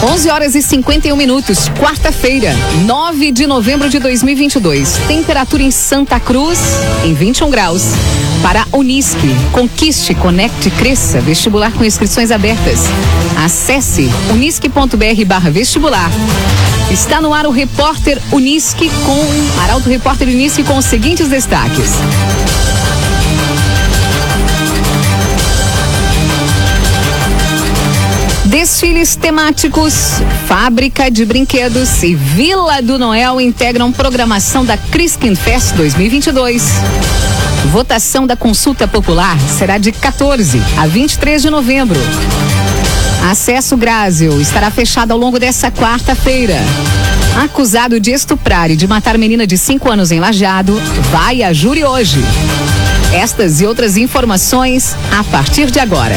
11 horas e 51 minutos, quarta-feira, 9 de novembro de 2022. Temperatura em Santa Cruz em 21 graus. Para Unisque, conquiste, conecte, cresça. Vestibular com inscrições abertas. Acesse unisque.br vestibular. Está no ar o repórter Unisque com Arauto Repórter Unisque com os seguintes destaques. Desfiles temáticos, fábrica de brinquedos e Vila do Noel integram programação da Criskin Fest 2022. Votação da consulta popular será de 14 a 23 de novembro. Acesso Grásio estará fechado ao longo dessa quarta-feira. Acusado de estuprar e de matar menina de 5 anos em Lajado, vai a júri hoje. Estas e outras informações a partir de agora.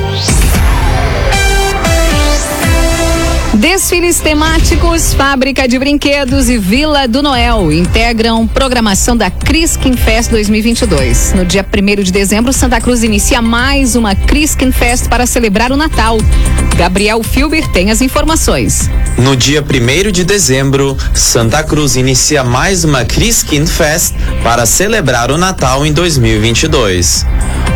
Desfiles temáticos, fábrica de brinquedos e Vila do Noel integram programação da Criskin Fest 2022. No dia 1 de dezembro, Santa Cruz inicia mais uma Criskin Fest para celebrar o Natal. Gabriel Filber tem as informações. No dia 1 de dezembro, Santa Cruz inicia mais uma Criskin Fest para celebrar o Natal em 2022.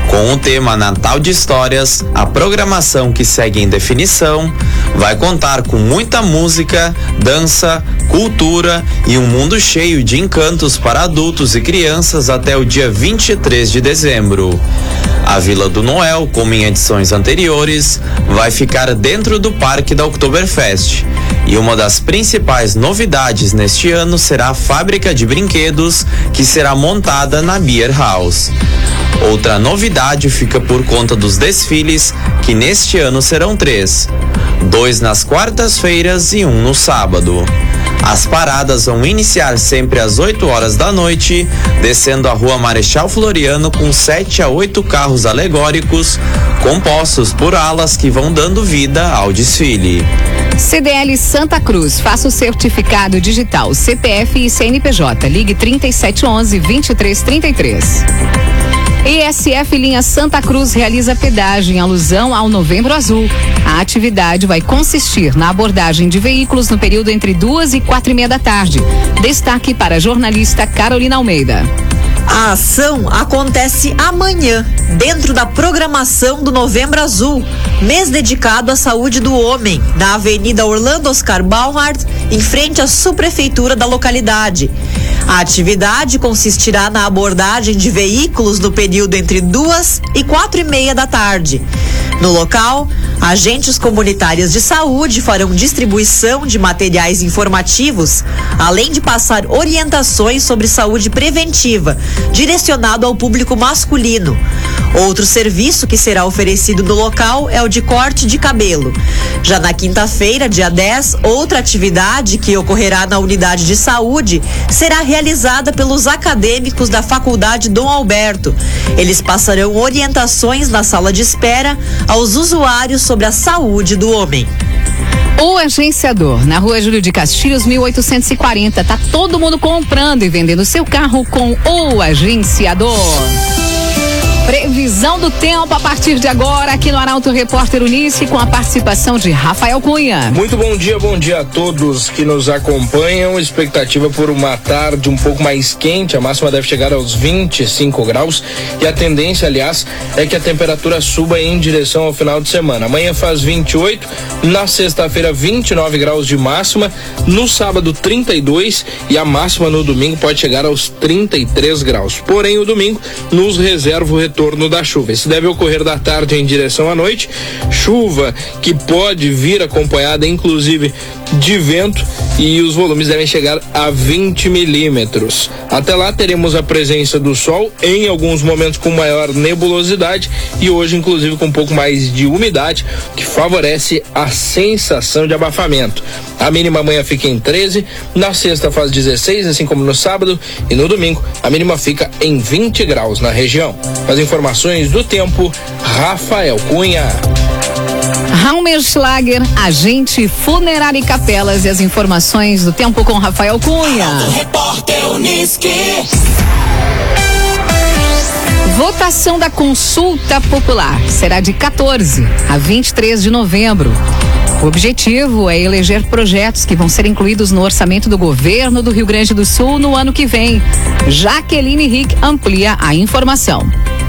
Com o tema Natal de Histórias, a programação que segue em definição vai contar com muita música, dança, cultura e um mundo cheio de encantos para adultos e crianças até o dia 23 de dezembro. A Vila do Noel, como em edições anteriores, vai ficar dentro do Parque da Oktoberfest. E uma das principais novidades neste ano será a fábrica de brinquedos que será montada na Beer House. Outra novidade fica por conta dos desfiles, que neste ano serão três: dois nas quartas-feiras e um no sábado. As paradas vão iniciar sempre às 8 horas da noite, descendo a rua Marechal Floriano com 7 a 8 carros alegóricos, compostos por alas que vão dando vida ao desfile. CDL Santa Cruz, faça o certificado digital CPF e CNPJ. Ligue 3711 2333. ESF Linha Santa Cruz realiza pedágio em alusão ao Novembro Azul. A atividade vai consistir na abordagem de veículos no período entre duas e quatro e meia da tarde. Destaque para a jornalista Carolina Almeida. A ação acontece amanhã, dentro da programação do Novembro Azul, mês dedicado à saúde do homem, na Avenida Orlando Oscar Baumart, em frente à subprefeitura da localidade. A atividade consistirá na abordagem de veículos no período entre duas e quatro e meia da tarde. No local, agentes comunitários de saúde farão distribuição de materiais informativos, além de passar orientações sobre saúde preventiva, direcionado ao público masculino. Outro serviço que será oferecido no local é o de corte de cabelo. Já na quinta-feira, dia 10, outra atividade que ocorrerá na unidade de saúde será realizada pelos acadêmicos da Faculdade Dom Alberto. Eles passarão orientações na sala de espera aos usuários sobre a saúde do homem. O agenciador, na rua Júlio de Castilhos, 1840. Tá todo mundo comprando e vendendo seu carro com o agenciador. Previsão do tempo a partir de agora aqui no Arauto Repórter Unice com a participação de Rafael Cunha. Muito bom dia, bom dia a todos que nos acompanham. Expectativa por uma tarde um pouco mais quente, a máxima deve chegar aos 25 graus e a tendência, aliás, é que a temperatura suba em direção ao final de semana. Amanhã faz 28, na sexta-feira 29 graus de máxima, no sábado 32 e a máxima no domingo pode chegar aos 33 graus. Porém, o domingo nos reserva o retorno retorno da chuva. Isso deve ocorrer da tarde em direção à noite. Chuva que pode vir acompanhada, inclusive, de vento e os volumes devem chegar a 20 milímetros. Até lá teremos a presença do sol em alguns momentos com maior nebulosidade e hoje inclusive com um pouco mais de umidade, que favorece a sensação de abafamento. A mínima amanhã fica em 13, na sexta faz 16, assim como no sábado, e no domingo a mínima fica em 20 graus na região. As informações do tempo, Rafael Cunha. Raumerschlager, agente funerário e capelas e as informações do tempo com Rafael Cunha. Repórter. Votação da consulta popular será de 14 a 23 de novembro. O objetivo é eleger projetos que vão ser incluídos no orçamento do governo do Rio Grande do Sul no ano que vem. Jaqueline Rick amplia a informação.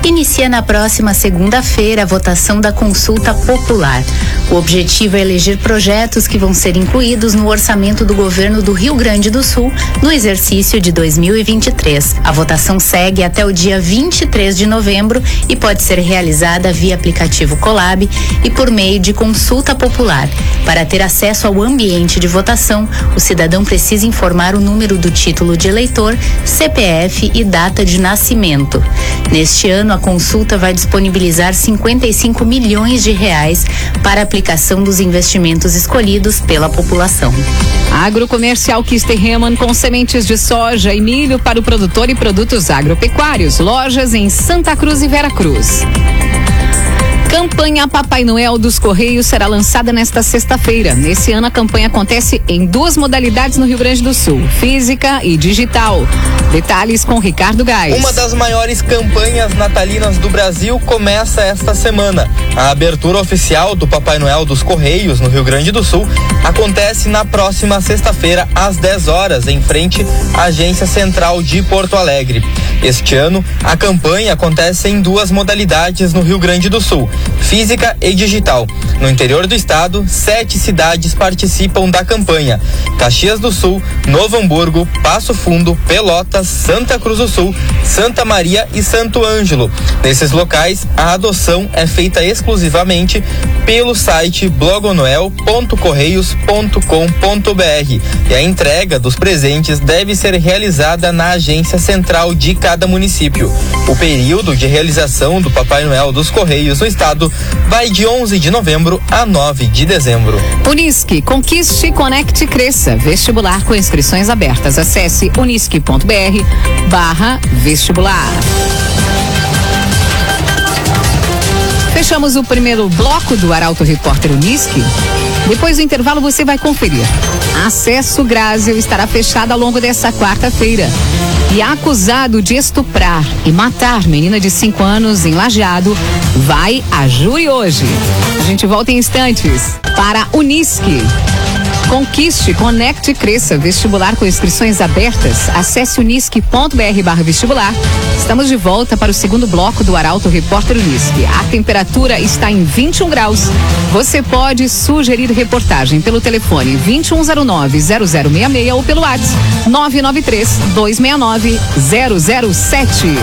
Inicia na próxima segunda-feira a votação da consulta popular. O objetivo é eleger projetos que vão ser incluídos no orçamento do governo do Rio Grande do Sul no exercício de 2023. A votação segue até o dia 23 de novembro e pode ser realizada via aplicativo Colab e por meio de consulta popular. Para ter acesso ao ambiente de votação, o cidadão precisa informar o número do título de eleitor, CPF e data de nascimento. Neste ano, a consulta vai disponibilizar 55 milhões de reais para aplicação dos investimentos escolhidos pela população. Agrocomercial Kisterreman com sementes de soja e milho para o produtor e produtos agropecuários. Lojas em Santa Cruz e Vera Cruz. Campanha Papai Noel dos Correios será lançada nesta sexta-feira. Nesse ano, a campanha acontece em duas modalidades no Rio Grande do Sul: física e digital. Detalhes com Ricardo Gás. Uma das maiores campanhas natalinas do Brasil começa esta semana. A abertura oficial do Papai Noel dos Correios no Rio Grande do Sul acontece na próxima sexta-feira, às 10 horas, em frente à Agência Central de Porto Alegre. Este ano, a campanha acontece em duas modalidades no Rio Grande do Sul: física e digital. No interior do estado, sete cidades participam da campanha: Caxias do Sul, Novo Hamburgo, Passo Fundo, Pelotas, Santa Cruz do Sul, Santa Maria e Santo Ângelo. Nesses locais, a adoção é feita exclusivamente pelo site blogonoel.correios.com.br e a entrega dos presentes deve ser realizada na agência central de cada município. O período de realização do Papai Noel dos Correios no estado vai de 11 de novembro a 9 de dezembro. Unisque, conquiste, conecte, cresça. Vestibular com inscrições abertas. Acesse unisque.br barra vestibular. Fechamos o primeiro bloco do Arauto Repórter Unisque. Depois do intervalo você vai conferir. Acesso Grásio estará fechado ao longo dessa quarta-feira. E acusado de estuprar e matar menina de 5 anos em Lajeado vai a júri hoje. A gente volta em instantes para Unisque. Conquiste, conecte e cresça. Vestibular com inscrições abertas. Acesse unisque.br vestibular. Estamos de volta para o segundo bloco do Arauto Repórter Unisque. A temperatura está em 21 graus. Você pode sugerir reportagem pelo telefone 2109-0066 ou pelo WhatsApp 993-269-007.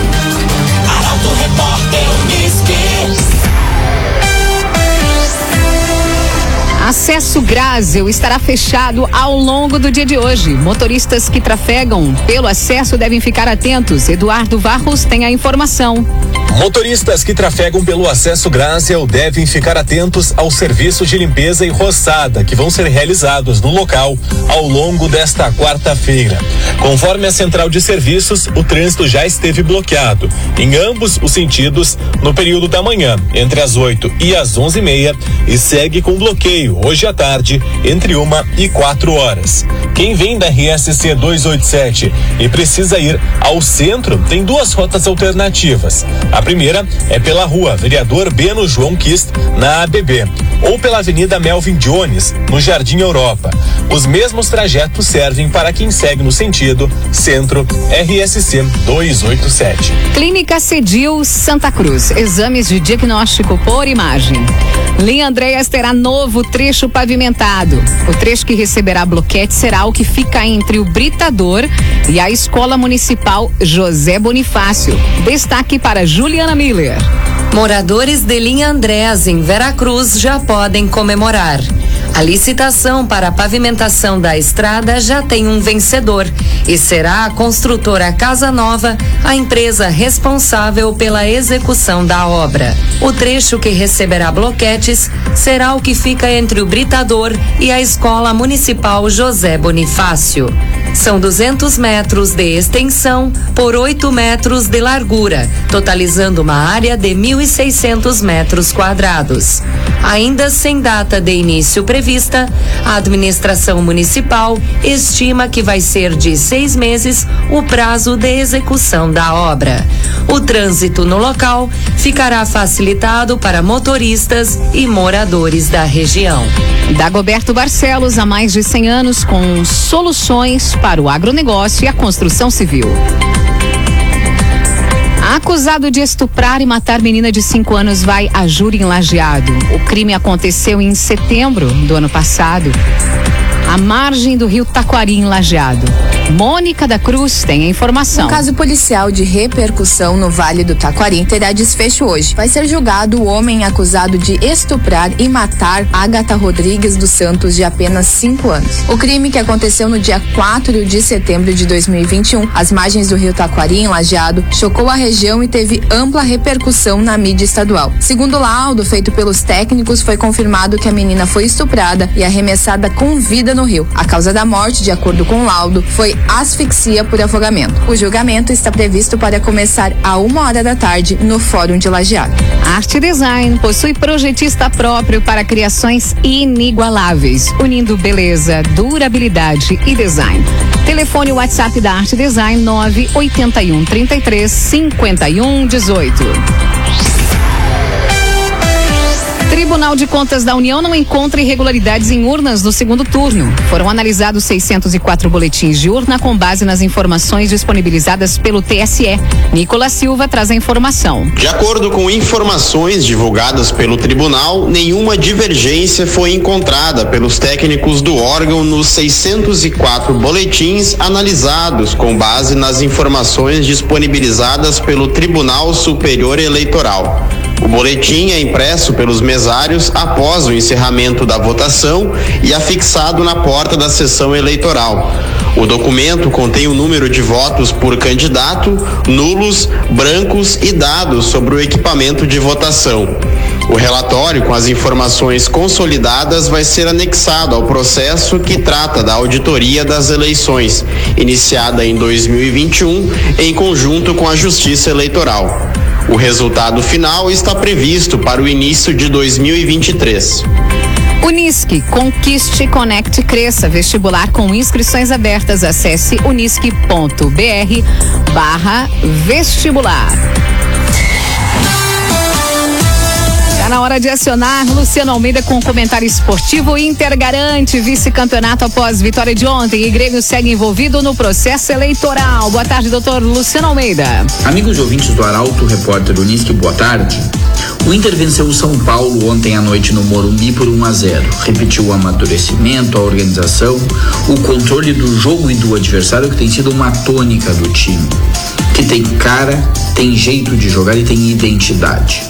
Arauto Repórter Uniski. Acesso Grásel estará fechado ao longo do dia de hoje. Motoristas que trafegam pelo acesso devem ficar atentos. Eduardo Varros tem a informação. Motoristas que trafegam pelo acesso Gráciel devem ficar atentos aos serviços de limpeza e roçada que vão ser realizados no local ao longo desta quarta-feira. Conforme a central de serviços, o trânsito já esteve bloqueado em ambos os sentidos no período da manhã, entre as 8 e as 11 e meia, e segue com bloqueio hoje à tarde, entre uma e quatro horas. Quem vem da RSC 287 e precisa ir ao centro tem duas rotas alternativas. A primeira é pela rua Vereador Beno João Kist, na ABB, ou pela Avenida Melvin Jones, no Jardim Europa. Os mesmos trajetos servem para quem segue no sentido Centro RSC 287. Clínica Cedil Santa Cruz. Exames de diagnóstico por imagem. Linha Andréas terá novo trecho pavimentado. O trecho que receberá bloquete será o que fica entre o Britador e a Escola Municipal José Bonifácio. Destaque para Juliana Miller. Moradores de Linha Andrés, em Veracruz, já podem comemorar. A licitação para a pavimentação da estrada já tem um vencedor e será a construtora Casa Nova a empresa responsável pela execução da obra. O trecho que receberá bloquetes será o que fica entre o Britador e a Escola Municipal José Bonifácio. São 200 metros de extensão por 8 metros de largura, totalizando uma área de 1.600 metros quadrados. Ainda sem data de início prevista, a administração municipal estima que vai ser de seis meses o prazo de execução da obra. O trânsito no local ficará facilitado para motoristas e moradores da região. Dagoberto Barcelos, há mais de 100 anos, com soluções para o agronegócio e a construção civil. Acusado de estuprar e matar menina de 5 anos vai a júri em Lajeado. O crime aconteceu em setembro do ano passado, à margem do rio Taquari, em Lajeado. Mônica da Cruz tem a informação. Um caso policial de repercussão no Vale do Taquari terá desfecho hoje. Vai ser julgado o homem acusado de estuprar e matar Agatha Rodrigues dos Santos, de apenas 5 anos. O crime que aconteceu no dia 4 de setembro de 2021, às margens do rio Taquari, em Lajeado, chocou a região e teve ampla repercussão na mídia estadual. Segundo o laudo feito pelos técnicos, foi confirmado que a menina foi estuprada e arremessada com vida no rio. A causa da morte, de acordo com o laudo, foi asfixia por afogamento. O julgamento está previsto para começar a uma hora da tarde no Fórum de Lajeado. Arte Design possui projetista próprio para criações inigualáveis, unindo beleza, durabilidade e design. Telefone WhatsApp da Arte Design 981 33 51 18. Tribunal de Contas da União não encontra irregularidades em urnas no segundo turno. Foram analisados 604 boletins de urna com base nas informações disponibilizadas pelo TSE. Nicolas Silva traz a informação. De acordo com informações divulgadas pelo tribunal, nenhuma divergência foi encontrada pelos técnicos do órgão nos 604 boletins analisados com base nas informações disponibilizadas pelo Tribunal Superior Eleitoral. O boletim é impresso pelos mesários após o encerramento da votação e afixado na porta da sessão eleitoral. O documento contém o número de votos por candidato, nulos, brancos e dados sobre o equipamento de votação. O relatório com as informações consolidadas vai ser anexado ao processo que trata da auditoria das eleições, iniciada em 2021 em conjunto com a Justiça Eleitoral. O resultado final está previsto para o início de 2023. Unisque, conquiste, conecte, cresça. Vestibular com inscrições abertas. Acesse unisque.br barra vestibular. Tá na hora de acionar Luciano Almeida com o comentário esportivo Inter garante vice-campeonato após vitória de ontem e Grêmio segue envolvido no processo eleitoral. Boa tarde, doutor Luciano Almeida. Amigos ouvintes do Arauto, repórter Unisque, boa tarde. O Inter venceu o São Paulo ontem à noite no Morumbi por 1 a 0. Repetiu o amadurecimento, a organização, o controle do jogo e do adversário que tem sido uma tônica do time. Que tem cara, tem jeito de jogar e tem identidade.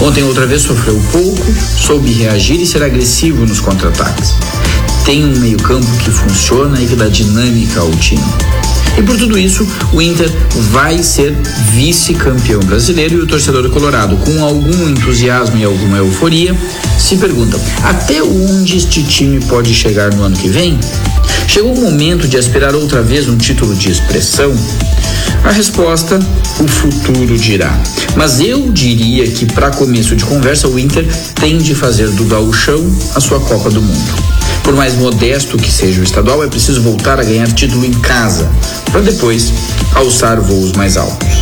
Ontem outra vez sofreu pouco, soube reagir e ser agressivo nos contra-ataques. Tem um meio-campo que funciona e que dá dinâmica ao time. E por tudo isso, o Inter vai ser vice-campeão brasileiro e o torcedor colorado, com algum entusiasmo e alguma euforia, se pergunta: até onde este time pode chegar no ano que vem? Chegou o momento de aspirar outra vez um título de expressão? A resposta, o futuro dirá. Mas eu diria que, para começo de conversa, o Inter tem de fazer do Gauchão a sua Copa do Mundo. Por mais modesto que seja o estadual, é preciso voltar a ganhar título em casa, para depois alçar voos mais altos.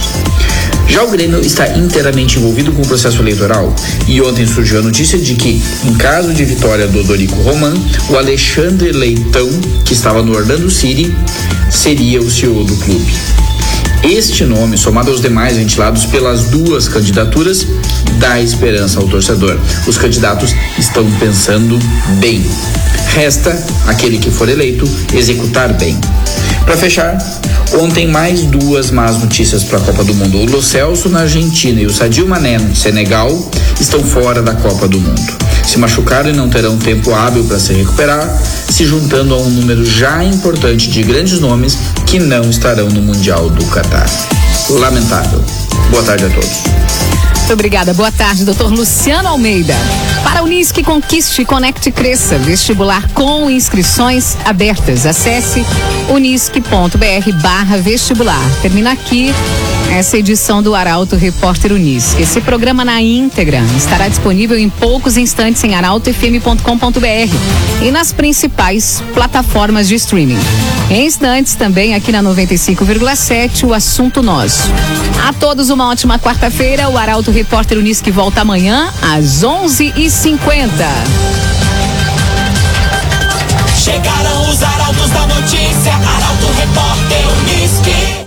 Já o Grêmio está inteiramente envolvido com o processo eleitoral e ontem surgiu a notícia de que, em caso de vitória do Dorico Roman, o Alexandre Leitão, que estava no Orlando City, seria o CEO do clube. Este nome, somado aos demais ventilados pelas duas candidaturas, dá esperança ao torcedor. Os candidatos estão pensando bem. Resta aquele que for eleito executar bem. Para fechar, ontem mais duas más notícias para a Copa do Mundo. O Lo Celso na Argentina e o Sadio Mané no Senegal estão fora da Copa do Mundo. se machucaram e não terão tempo hábil para se recuperar, se juntando a um número já importante de grandes nomes que não estarão no Mundial do Catar. Lamentável. Boa tarde a todos. Muito obrigada. Boa tarde, doutor Luciano Almeida. Para Unisque, conquiste, conecte, cresça. Vestibular com inscrições abertas. Acesse unisque.br barra vestibular. Termina aqui essa edição do Arauto Repórter Unisque. Esse programa na íntegra estará disponível em poucos instantes em arautofm.com.br e nas principais plataformas de streaming. Em instantes também aqui na 95,7 o assunto nosso. A todos uma ótima quarta-feira. O Arauto Repórter Unisque volta amanhã às 11h50. Chegaram os arautos da notícia, Arauto Repórter Unisque.